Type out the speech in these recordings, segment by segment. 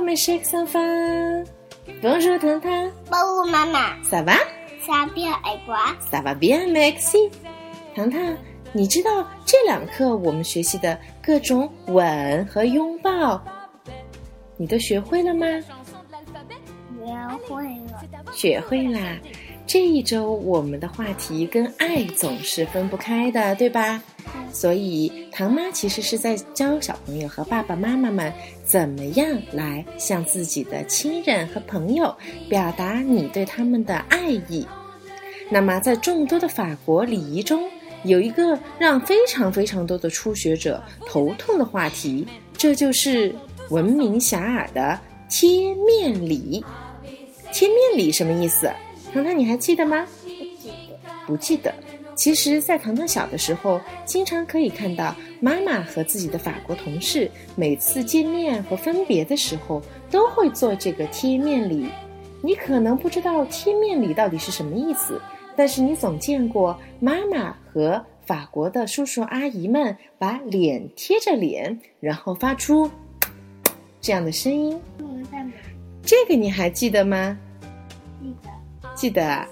mes chers enfants. Bonjour, Tanta. Bonjour, maman. Ça va? Ça bien et toi? Ça va bien. 糖糖，你知道这两课我们学习的各种吻和拥抱，你都学会了吗？学会了。学会啦。这一周我们的话题跟爱总是分不开的，对吧？所以唐妈其实是在教小朋友和爸爸妈妈们怎么样来向自己的亲人和朋友表达你对他们的爱意。那么在众多的法国礼仪中，有一个让非常非常多的初学者头痛的话题，这就是闻名遐迩的贴面礼。贴面礼什么意思？糖糖，你还记得吗？不记得。不记得。其实，在糖糖小的时候，经常可以看到妈妈和自己的法国同事每次见面和分别的时候，都会做这个贴面礼。你可能不知道贴面礼到底是什么意思，但是你总见过妈妈和法国的叔叔阿姨们把脸贴着脸，然后发出这样的声音。这个你还记得吗？记得。记得。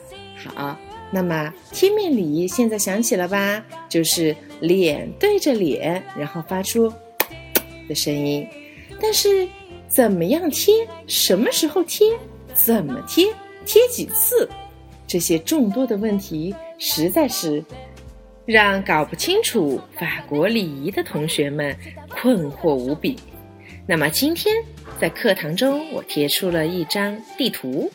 好。那么贴面礼现在想起了吧？就是脸对着脸，然后发出的声音。但是怎么样贴？什么时候贴？怎么贴？贴几次？这些众多的问题，实在是让搞不清楚法国礼仪的同学们困惑无比。那么今天在课堂中，我贴出了一张地图。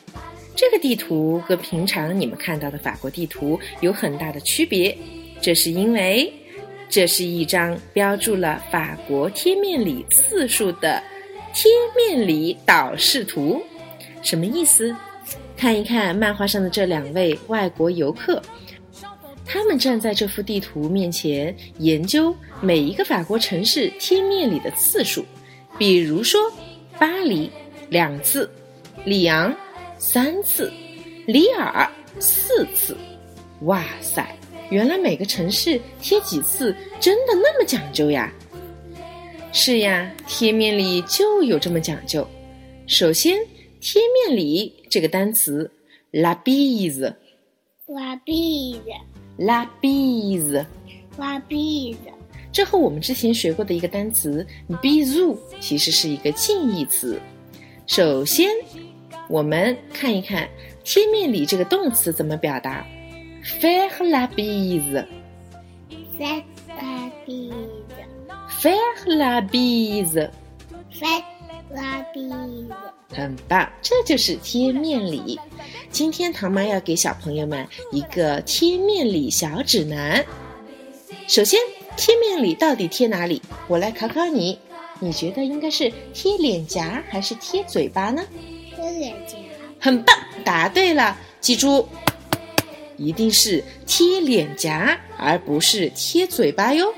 这个地图和平常你们看到的法国地图有很大的区别，这是因为这是一张标注了法国贴面礼次数的贴面礼导视图。什么意思？看一看漫画上的这两位外国游客，他们站在这幅地图面前研究每一个法国城市贴面礼的次数。比如说，巴黎两次，里昂。三次，里尔四次，哇塞！原来每个城市贴几次真的那么讲究呀？是呀，贴面礼就有这么讲究。首先，贴面礼这个单词，la bise，la bise，la bise，la bise，这和我们之前学过的一个单词 bisou 其实是一个近义词。首先。我们看一看贴面礼这个动词怎么表达 f a i r la b i s e f a i r la b i s e f a i r la b i s e f a i r la b i s e 很棒，这就是贴面礼。今天唐妈要给小朋友们一个贴面礼小指南。首先，贴面礼到底贴哪里？我来考考你，你觉得应该是贴脸颊还是贴嘴巴呢？很棒，答对了。记住，一定是贴脸颊，而不是贴嘴巴哟。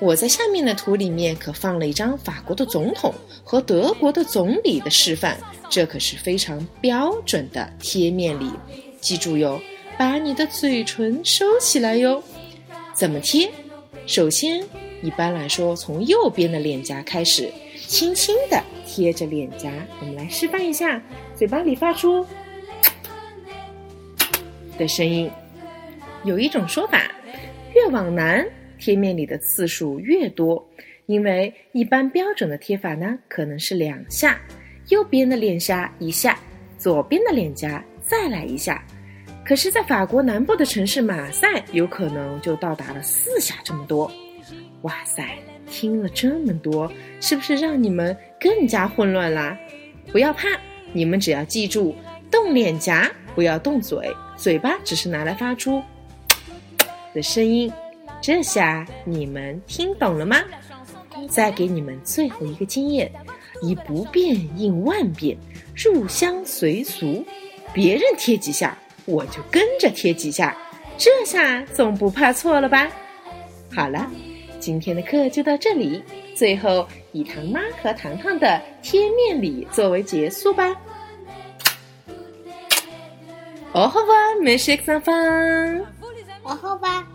我在下面的图里面可放了一张法国的总统和德国的总理的示范，这可是非常标准的贴面礼。记住哟，把你的嘴唇收起来哟。怎么贴？首先，一般来说，从右边的脸颊开始，轻轻的。贴着脸颊，我们来示范一下，嘴巴里发出的声音。有一种说法，越往南贴面里的次数越多，因为一般标准的贴法呢，可能是两下，右边的脸颊一下，左边的脸颊再来一下。可是，在法国南部的城市马赛，有可能就到达了四下这么多。哇塞！听了这么多，是不是让你们更加混乱啦？不要怕，你们只要记住动脸颊，不要动嘴，嘴巴只是拿来发出的声音。这下你们听懂了吗？再给你们最后一个经验：以不变应万变，入乡随俗。别人贴几下，我就跟着贴几下，这下总不怕错了吧？好了。今天的课就到这里，最后以糖妈和糖糖的贴面礼作为结束吧。哦，吼吧，美食，上班。哦，吼吧。